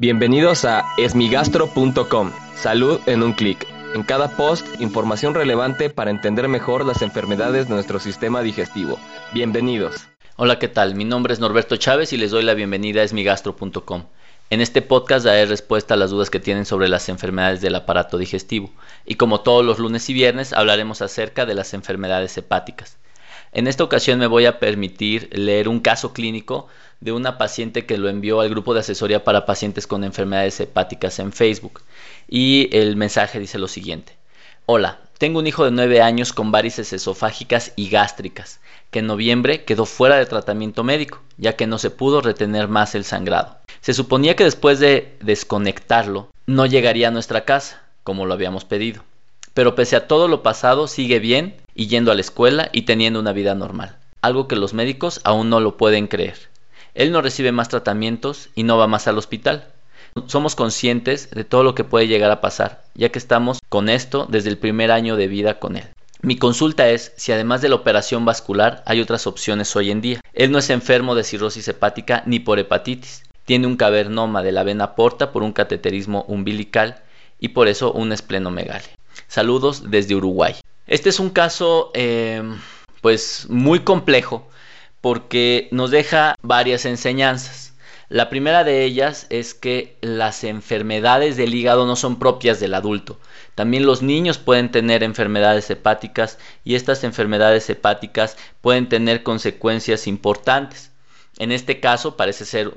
Bienvenidos a esmigastro.com. Salud en un clic. En cada post, información relevante para entender mejor las enfermedades de nuestro sistema digestivo. Bienvenidos. Hola, ¿qué tal? Mi nombre es Norberto Chávez y les doy la bienvenida a esmigastro.com. En este podcast daré respuesta a las dudas que tienen sobre las enfermedades del aparato digestivo. Y como todos los lunes y viernes, hablaremos acerca de las enfermedades hepáticas. En esta ocasión me voy a permitir leer un caso clínico de una paciente que lo envió al grupo de asesoría para pacientes con enfermedades hepáticas en Facebook. Y el mensaje dice lo siguiente. Hola, tengo un hijo de 9 años con varices esofágicas y gástricas, que en noviembre quedó fuera de tratamiento médico, ya que no se pudo retener más el sangrado. Se suponía que después de desconectarlo, no llegaría a nuestra casa, como lo habíamos pedido. Pero pese a todo lo pasado, sigue bien y yendo a la escuela y teniendo una vida normal, algo que los médicos aún no lo pueden creer. Él no recibe más tratamientos y no va más al hospital. Somos conscientes de todo lo que puede llegar a pasar, ya que estamos con esto desde el primer año de vida con él. Mi consulta es si además de la operación vascular hay otras opciones hoy en día. Él no es enfermo de cirrosis hepática ni por hepatitis. Tiene un cavernoma de la vena porta por un cateterismo umbilical y por eso un esplenomegalia. Saludos desde Uruguay. Este es un caso eh, pues muy complejo porque nos deja varias enseñanzas. La primera de ellas es que las enfermedades del hígado no son propias del adulto. También los niños pueden tener enfermedades hepáticas y estas enfermedades hepáticas pueden tener consecuencias importantes. En este caso parece ser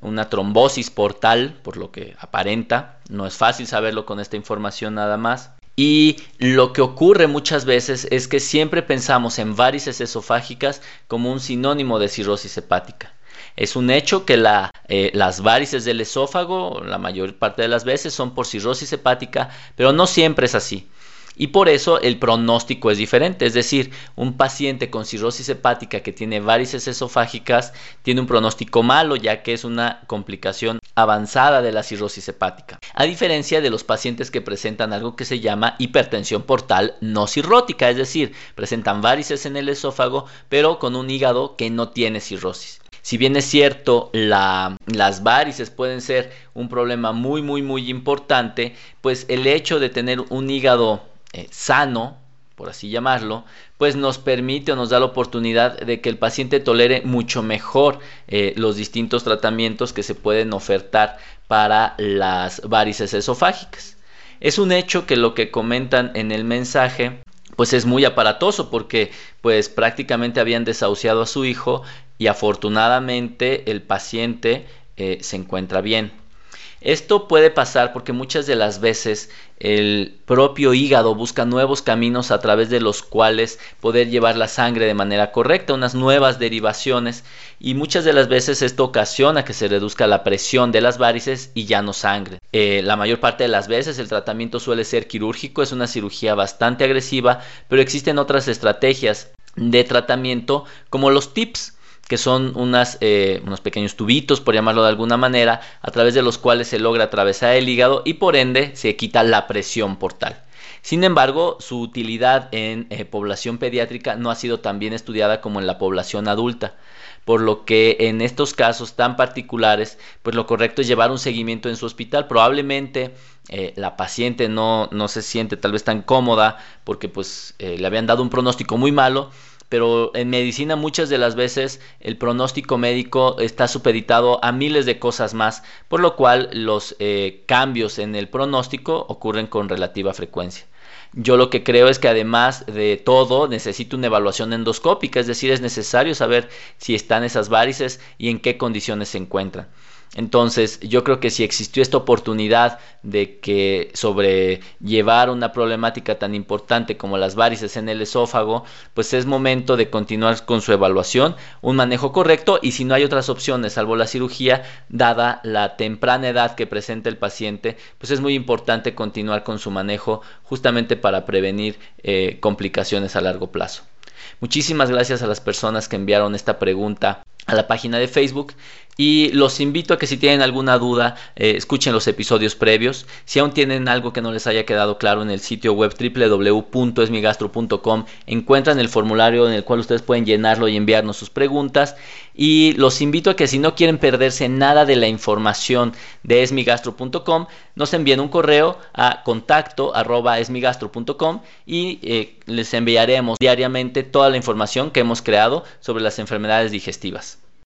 una trombosis portal, por lo que aparenta. No es fácil saberlo con esta información nada más. Y lo que ocurre muchas veces es que siempre pensamos en varices esofágicas como un sinónimo de cirrosis hepática. Es un hecho que eh, las varices del esófago, la mayor parte de las veces, son por cirrosis hepática, pero no siempre es así. Y por eso el pronóstico es diferente, es decir, un paciente con cirrosis hepática que tiene varices esofágicas tiene un pronóstico malo ya que es una complicación avanzada de la cirrosis hepática, a diferencia de los pacientes que presentan algo que se llama hipertensión portal no cirrótica, es decir, presentan varices en el esófago pero con un hígado que no tiene cirrosis. Si bien es cierto, las varices pueden ser un problema muy, muy, muy importante, pues el hecho de tener un hígado eh, sano, por así llamarlo, pues nos permite o nos da la oportunidad de que el paciente tolere mucho mejor eh, los distintos tratamientos que se pueden ofertar para las varices esofágicas. Es un hecho que lo que comentan en el mensaje pues es muy aparatoso porque pues prácticamente habían desahuciado a su hijo y afortunadamente el paciente eh, se encuentra bien. Esto puede pasar porque muchas de las veces el propio hígado busca nuevos caminos a través de los cuales poder llevar la sangre de manera correcta, unas nuevas derivaciones y muchas de las veces esto ocasiona que se reduzca la presión de las varices y ya no sangre. Eh, la mayor parte de las veces el tratamiento suele ser quirúrgico, es una cirugía bastante agresiva, pero existen otras estrategias de tratamiento como los TIPS que son unas, eh, unos pequeños tubitos, por llamarlo de alguna manera, a través de los cuales se logra atravesar el hígado y por ende se quita la presión portal. Sin embargo, su utilidad en eh, población pediátrica no ha sido tan bien estudiada como en la población adulta, por lo que en estos casos tan particulares, pues lo correcto es llevar un seguimiento en su hospital. Probablemente eh, la paciente no, no, se siente tal vez tan cómoda porque pues le habían dado un pronóstico muy malo pero en medicina muchas de las veces el pronóstico médico está supeditado a miles de cosas más, por lo cual los eh, cambios en el pronóstico ocurren con relativa frecuencia. Yo lo que creo es que además de todo necesito una evaluación endoscópica, es decir, es necesario saber si están esas varices y en qué condiciones se encuentran. Entonces, yo creo que si existió esta oportunidad de que sobrellevar una problemática tan importante como las varices en el esófago, pues es momento de continuar con su evaluación, un manejo correcto y si no hay otras opciones salvo la cirugía, dada la temprana edad que presenta el paciente, pues es muy importante continuar con su manejo justamente para prevenir eh, complicaciones a largo plazo. Muchísimas gracias a las personas que enviaron esta pregunta a la página de Facebook y los invito a que si tienen alguna duda eh, escuchen los episodios previos si aún tienen algo que no les haya quedado claro en el sitio web www.esmigastro.com encuentran el formulario en el cual ustedes pueden llenarlo y enviarnos sus preguntas y los invito a que si no quieren perderse nada de la información de esmigastro.com, nos envíen un correo a contacto arroba esmigastro.com y eh, les enviaremos diariamente toda la información que hemos creado sobre las enfermedades digestivas.